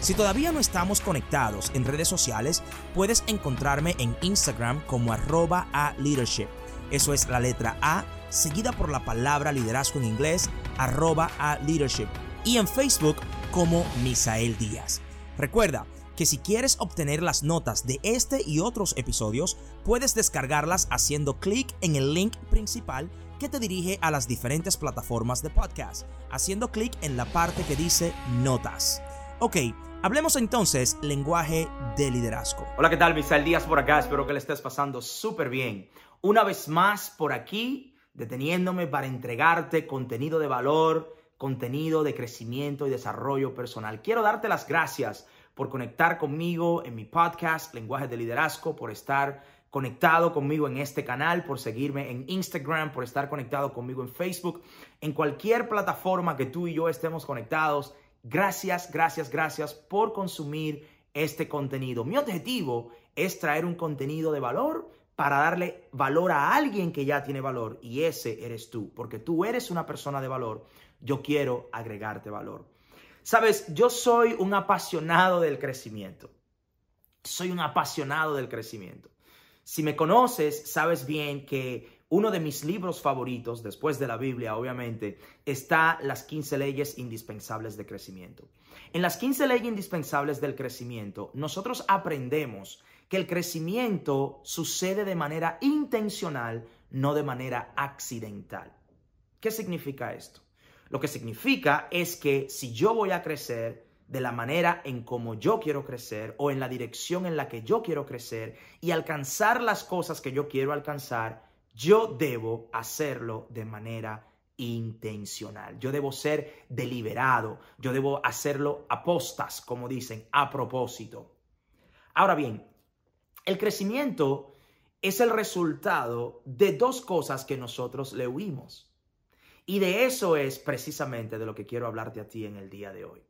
Si todavía no estamos conectados en redes sociales, puedes encontrarme en Instagram como arroba a leadership. Eso es la letra A, seguida por la palabra liderazgo en inglés, arroba a leadership. Y en Facebook como Misael Díaz. Recuerda que si quieres obtener las notas de este y otros episodios, puedes descargarlas haciendo clic en el link principal que te dirige a las diferentes plataformas de podcast, haciendo clic en la parte que dice notas. Ok, Hablemos entonces lenguaje de liderazgo. Hola, ¿qué tal? Misael Díaz por acá. Espero que le estés pasando súper bien. Una vez más por aquí, deteniéndome para entregarte contenido de valor, contenido de crecimiento y desarrollo personal. Quiero darte las gracias por conectar conmigo en mi podcast Lenguaje de Liderazgo, por estar conectado conmigo en este canal, por seguirme en Instagram, por estar conectado conmigo en Facebook, en cualquier plataforma que tú y yo estemos conectados. Gracias, gracias, gracias por consumir este contenido. Mi objetivo es traer un contenido de valor para darle valor a alguien que ya tiene valor y ese eres tú, porque tú eres una persona de valor. Yo quiero agregarte valor. Sabes, yo soy un apasionado del crecimiento. Soy un apasionado del crecimiento. Si me conoces, sabes bien que uno de mis libros favoritos, después de la Biblia, obviamente, está Las 15 leyes indispensables de crecimiento. En las 15 leyes indispensables del crecimiento, nosotros aprendemos que el crecimiento sucede de manera intencional, no de manera accidental. ¿Qué significa esto? Lo que significa es que si yo voy a crecer, de la manera en como yo quiero crecer o en la dirección en la que yo quiero crecer y alcanzar las cosas que yo quiero alcanzar, yo debo hacerlo de manera intencional. Yo debo ser deliberado. Yo debo hacerlo a postas, como dicen, a propósito. Ahora bien, el crecimiento es el resultado de dos cosas que nosotros le huimos. Y de eso es precisamente de lo que quiero hablarte a ti en el día de hoy.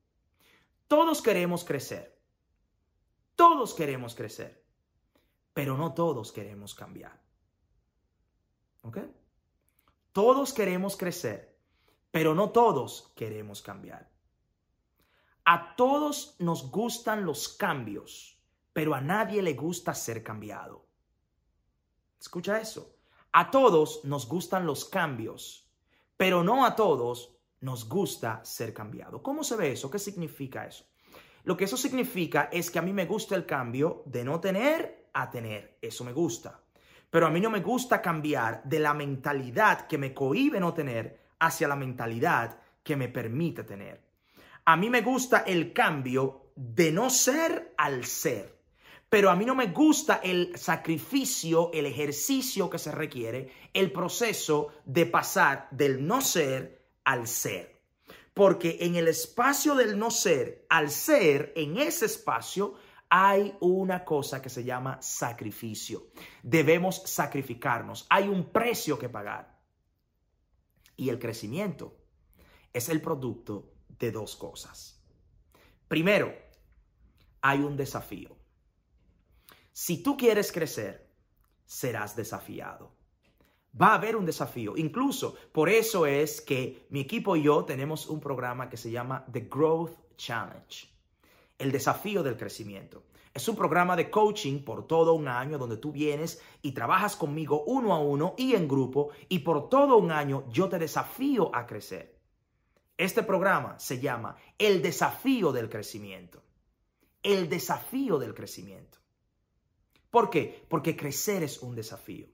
Todos queremos crecer. Todos queremos crecer. Pero no todos queremos cambiar. Todos queremos crecer, pero no todos queremos cambiar. A todos nos gustan los cambios, pero a nadie le gusta ser cambiado. Escucha eso. A todos nos gustan los cambios, pero no a todos nos gusta ser cambiado. ¿Cómo se ve eso? ¿Qué significa eso? Lo que eso significa es que a mí me gusta el cambio de no tener a tener. Eso me gusta. Pero a mí no me gusta cambiar de la mentalidad que me cohibe no tener hacia la mentalidad que me permite tener. A mí me gusta el cambio de no ser al ser. Pero a mí no me gusta el sacrificio, el ejercicio que se requiere, el proceso de pasar del no ser al ser. Porque en el espacio del no ser al ser, en ese espacio, hay una cosa que se llama sacrificio. Debemos sacrificarnos. Hay un precio que pagar. Y el crecimiento es el producto de dos cosas. Primero, hay un desafío. Si tú quieres crecer, serás desafiado. Va a haber un desafío. Incluso por eso es que mi equipo y yo tenemos un programa que se llama The Growth Challenge el desafío del crecimiento. Es un programa de coaching por todo un año donde tú vienes y trabajas conmigo uno a uno y en grupo y por todo un año yo te desafío a crecer. Este programa se llama El desafío del crecimiento. El desafío del crecimiento. ¿Por qué? Porque crecer es un desafío.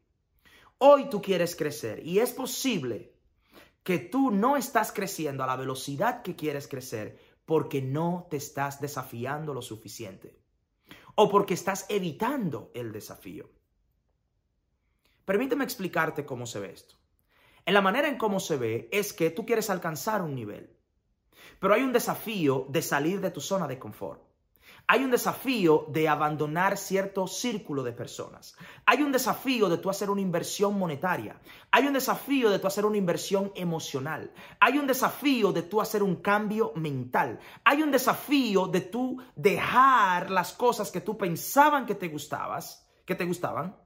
Hoy tú quieres crecer y es posible que tú no estás creciendo a la velocidad que quieres crecer porque no te estás desafiando lo suficiente o porque estás evitando el desafío. Permíteme explicarte cómo se ve esto. En la manera en cómo se ve es que tú quieres alcanzar un nivel, pero hay un desafío de salir de tu zona de confort. Hay un desafío de abandonar cierto círculo de personas. Hay un desafío de tú hacer una inversión monetaria. Hay un desafío de tú hacer una inversión emocional. Hay un desafío de tú hacer un cambio mental. Hay un desafío de tú dejar las cosas que tú pensaban que te gustabas, que te gustaban,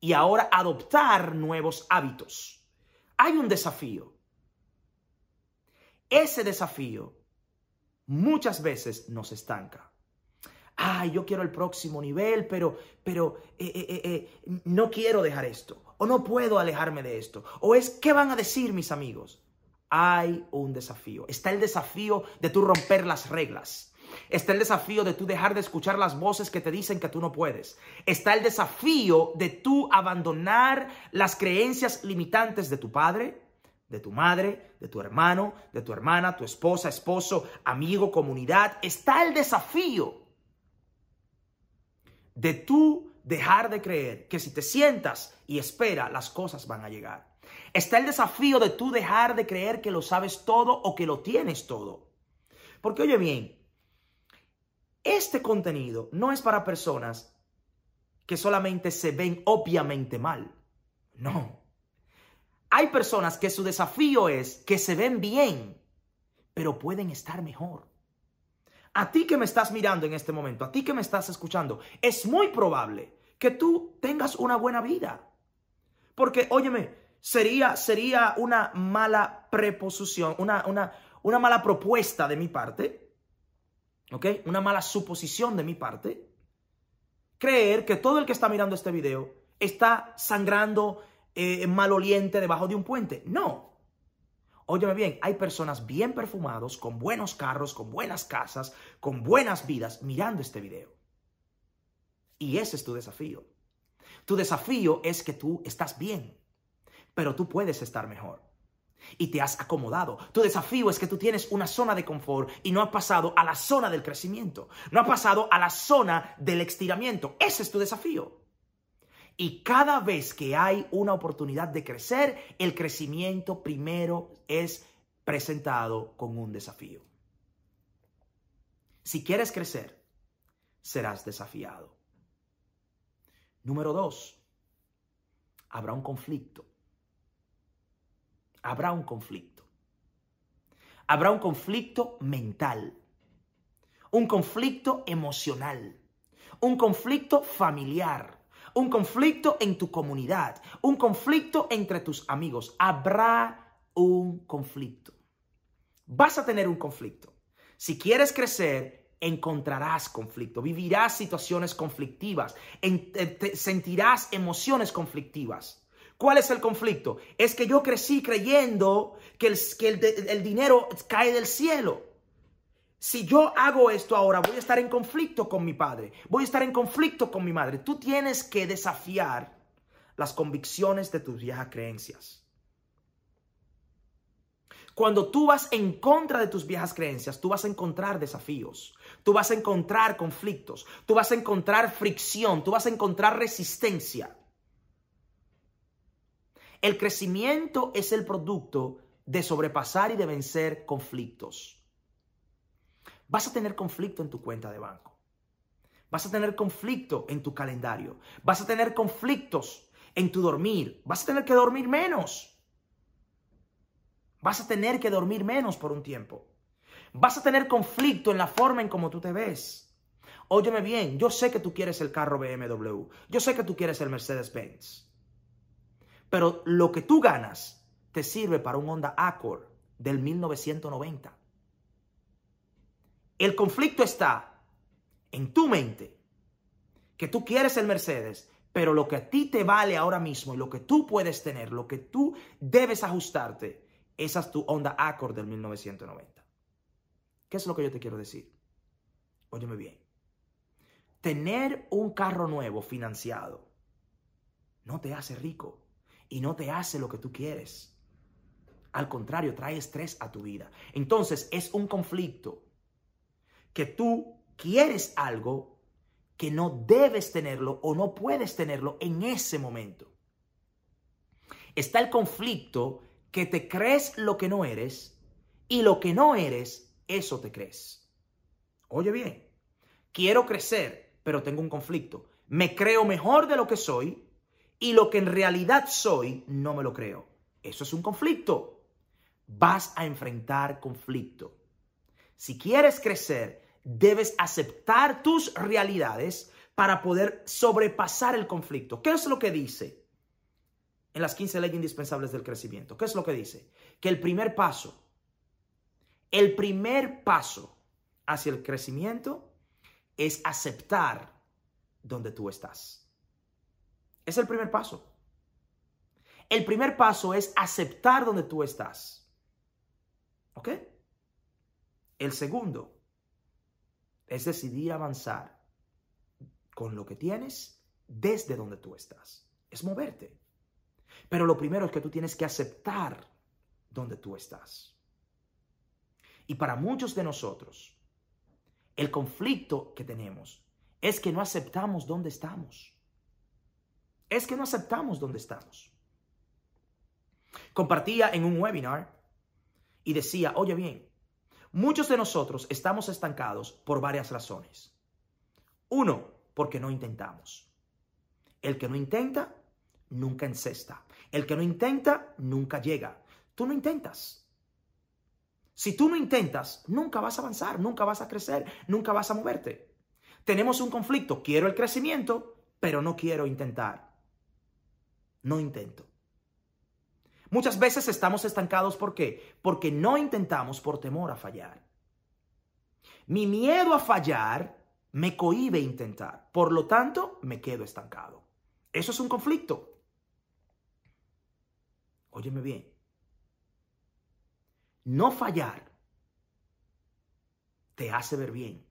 y ahora adoptar nuevos hábitos. Hay un desafío. Ese desafío muchas veces nos estanca ay, yo quiero el próximo nivel, pero, pero eh, eh, eh, no quiero dejar esto, o no puedo alejarme de esto, o es, ¿qué van a decir mis amigos? Hay un desafío. Está el desafío de tú romper las reglas. Está el desafío de tú dejar de escuchar las voces que te dicen que tú no puedes. Está el desafío de tú abandonar las creencias limitantes de tu padre, de tu madre, de tu hermano, de tu hermana, tu esposa, esposo, amigo, comunidad. Está el desafío de tú dejar de creer que si te sientas y espera, las cosas van a llegar. Está el desafío de tú dejar de creer que lo sabes todo o que lo tienes todo. Porque oye bien, este contenido no es para personas que solamente se ven obviamente mal. No. Hay personas que su desafío es que se ven bien, pero pueden estar mejor. A ti que me estás mirando en este momento, a ti que me estás escuchando, es muy probable que tú tengas una buena vida. Porque, óyeme, sería, sería una mala preposición, una, una, una mala propuesta de mi parte, ¿ok? Una mala suposición de mi parte, creer que todo el que está mirando este video está sangrando eh, maloliente debajo de un puente. No, Óyeme bien, hay personas bien perfumados, con buenos carros, con buenas casas, con buenas vidas, mirando este video. Y ese es tu desafío. Tu desafío es que tú estás bien, pero tú puedes estar mejor. Y te has acomodado. Tu desafío es que tú tienes una zona de confort y no has pasado a la zona del crecimiento. No has pasado a la zona del estiramiento. Ese es tu desafío. Y cada vez que hay una oportunidad de crecer, el crecimiento primero es presentado con un desafío. Si quieres crecer, serás desafiado. Número dos, habrá un conflicto. Habrá un conflicto. Habrá un conflicto mental, un conflicto emocional, un conflicto familiar un conflicto en tu comunidad, un conflicto entre tus amigos. Habrá un conflicto. Vas a tener un conflicto. Si quieres crecer, encontrarás conflicto, vivirás situaciones conflictivas, eh, sentirás emociones conflictivas. ¿Cuál es el conflicto? Es que yo crecí creyendo que el dinero cae del cielo si yo hago esto ahora, voy a estar en conflicto con mi padre, voy a estar en conflicto con mi madre. Tú tienes que desafiar las convicciones de tus viejas creencias. Cuando tú vas en contra de tus viejas creencias, tú vas a encontrar desafíos, tú vas a encontrar conflictos, tú vas a encontrar fricción, tú vas a encontrar resistencia. El crecimiento es el producto de sobrepasar y de vencer conflictos. Vas a tener conflicto en tu cuenta de banco. Vas a tener conflicto en tu calendario. Vas a tener conflictos en tu dormir. Vas a tener que dormir menos. Vas a tener que dormir menos por un tiempo. Vas a tener conflicto en la forma en cómo tú te ves. Óyeme bien, yo sé que tú quieres el carro BMW. Yo sé que tú quieres el Mercedes-Benz. Pero lo que tú ganas te sirve para un Honda Accord del 1990. El conflicto está en tu mente, que tú quieres el Mercedes, pero lo que a ti te vale ahora mismo y lo que tú puedes tener, lo que tú debes ajustarte, esa es tu Honda Accord del 1990. ¿Qué es lo que yo te quiero decir? Óyeme bien. Tener un carro nuevo financiado no te hace rico y no te hace lo que tú quieres. Al contrario, trae estrés a tu vida. Entonces es un conflicto que tú quieres algo que no debes tenerlo o no puedes tenerlo en ese momento. Está el conflicto que te crees lo que no eres y lo que no eres, eso te crees. Oye bien, quiero crecer, pero tengo un conflicto. Me creo mejor de lo que soy y lo que en realidad soy no me lo creo. Eso es un conflicto. Vas a enfrentar conflicto. Si quieres crecer, debes aceptar tus realidades para poder sobrepasar el conflicto. ¿Qué es lo que dice en las 15 leyes indispensables del crecimiento? ¿Qué es lo que dice? Que el primer paso, el primer paso hacia el crecimiento es aceptar donde tú estás. Es el primer paso. El primer paso es aceptar donde tú estás. ¿Ok? El segundo es decidir avanzar con lo que tienes desde donde tú estás. Es moverte. Pero lo primero es que tú tienes que aceptar donde tú estás. Y para muchos de nosotros, el conflicto que tenemos es que no aceptamos dónde estamos. Es que no aceptamos dónde estamos. Compartía en un webinar y decía, oye bien, muchos de nosotros estamos estancados por varias razones. Uno, porque no intentamos. El que no intenta, nunca encesta. El que no intenta, nunca llega. Tú no intentas. Si tú no intentas, nunca vas a avanzar, nunca vas a crecer, nunca vas a moverte. Tenemos un conflicto. Quiero el crecimiento, pero no quiero intentar. No intento. Muchas veces estamos estancados. ¿Por qué? Porque no intentamos por temor a fallar. Mi miedo a fallar me cohíbe intentar. Por lo tanto, me quedo estancado. Eso es un conflicto. Óyeme bien. No fallar te hace ver bien,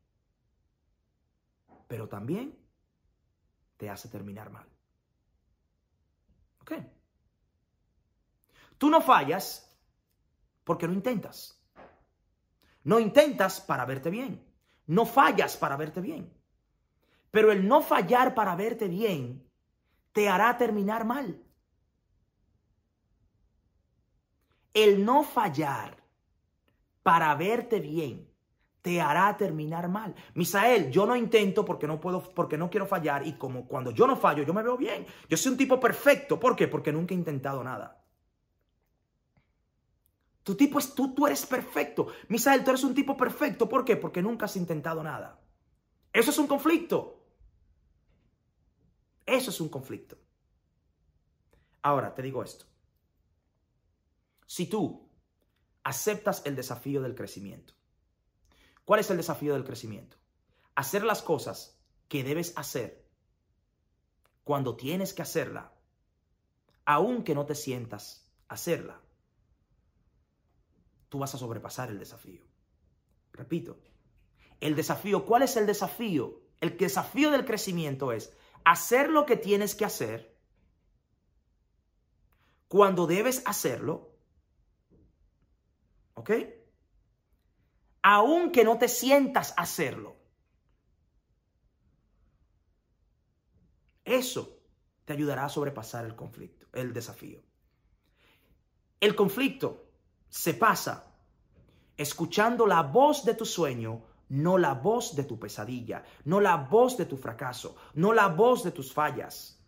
pero también te hace terminar mal. ¿Ok? Tú no fallas porque no intentas. No intentas para verte bien. No fallas para verte bien. Pero el no fallar para verte bien te hará terminar mal. El no fallar para verte bien te hará terminar mal. Misael, yo no intento porque no puedo, porque no quiero fallar y como cuando yo no fallo, yo me veo bien. Yo soy un tipo perfecto. ¿Por qué? Porque nunca he intentado nada. Tu tipo es tú, tú eres perfecto. Misael, tú eres un tipo perfecto. ¿Por qué? Porque nunca has intentado nada. Eso es un conflicto. Eso es un conflicto. Ahora, te digo esto. Si tú aceptas el desafío del crecimiento, ¿cuál es el desafío del crecimiento? Hacer las cosas que debes hacer cuando tienes que hacerla, aunque no te sientas hacerla tú vas a sobrepasar el desafío. Repito, el desafío, ¿cuál es el desafío? El desafío del crecimiento es hacer lo que tienes que hacer cuando debes hacerlo, ¿ok? Aunque no te sientas hacerlo. Eso te ayudará a sobrepasar el conflicto, el desafío. El conflicto se pasa escuchando la voz de tu sueño, no la voz de tu pesadilla, no la voz de tu fracaso, no la voz de tus fallas.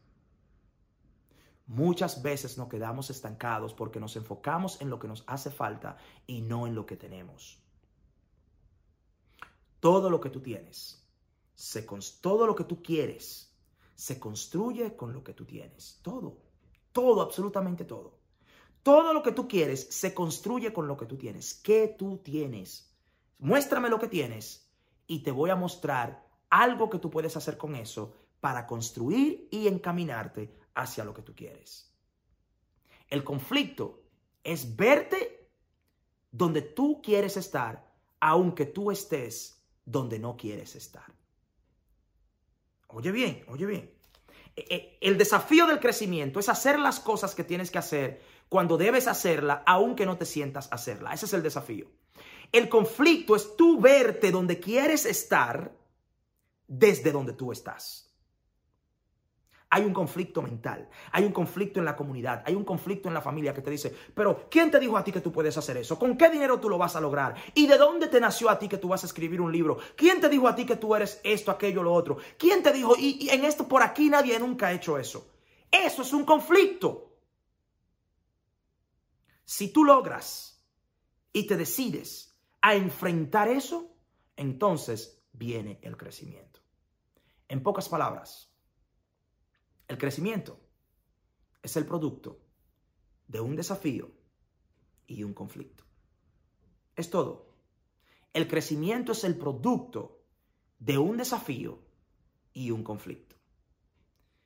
Muchas veces nos quedamos estancados porque nos enfocamos en lo que nos hace falta y no en lo que tenemos. Todo lo que tú tienes, se, todo lo que tú quieres, se construye con lo que tú tienes. Todo, todo, absolutamente todo. Todo lo que tú quieres se construye con lo que tú tienes. ¿Qué tú tienes? Muéstrame lo que tienes y te voy a mostrar algo que tú puedes hacer con eso para construir y encaminarte hacia lo que tú quieres. El conflicto es verte donde tú quieres estar, aunque tú estés donde no quieres estar. Oye bien, oye bien. E, e, el desafío del crecimiento es hacer las cosas que tienes que hacer cuando debes hacerla, aunque no te sientas hacerla. Ese es el desafío. El conflicto es tú verte donde quieres estar desde donde tú estás. Hay un conflicto mental, hay un conflicto en la comunidad, hay un conflicto en la familia que te dice, pero ¿quién te dijo a ti que tú puedes hacer eso? ¿Con qué dinero tú lo vas a lograr? ¿Y de dónde te nació a ti que tú vas a escribir un libro? ¿Quién te dijo a ti que tú eres esto, aquello, lo otro? ¿Quién te dijo? Y, y en esto por aquí nadie nunca ha hecho eso. Eso es un conflicto. Si tú logras y te decides a enfrentar eso, entonces viene el crecimiento. En pocas palabras, el crecimiento es el producto de un desafío y un conflicto. Es todo. El crecimiento es el producto de un desafío y un conflicto.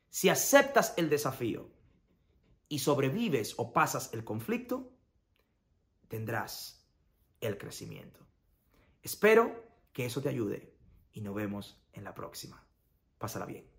Si aceptas el desafío y sobrevives o pasas el conflicto, tendrás el crecimiento. Espero que eso te ayude y nos vemos en la próxima. Pásala bien.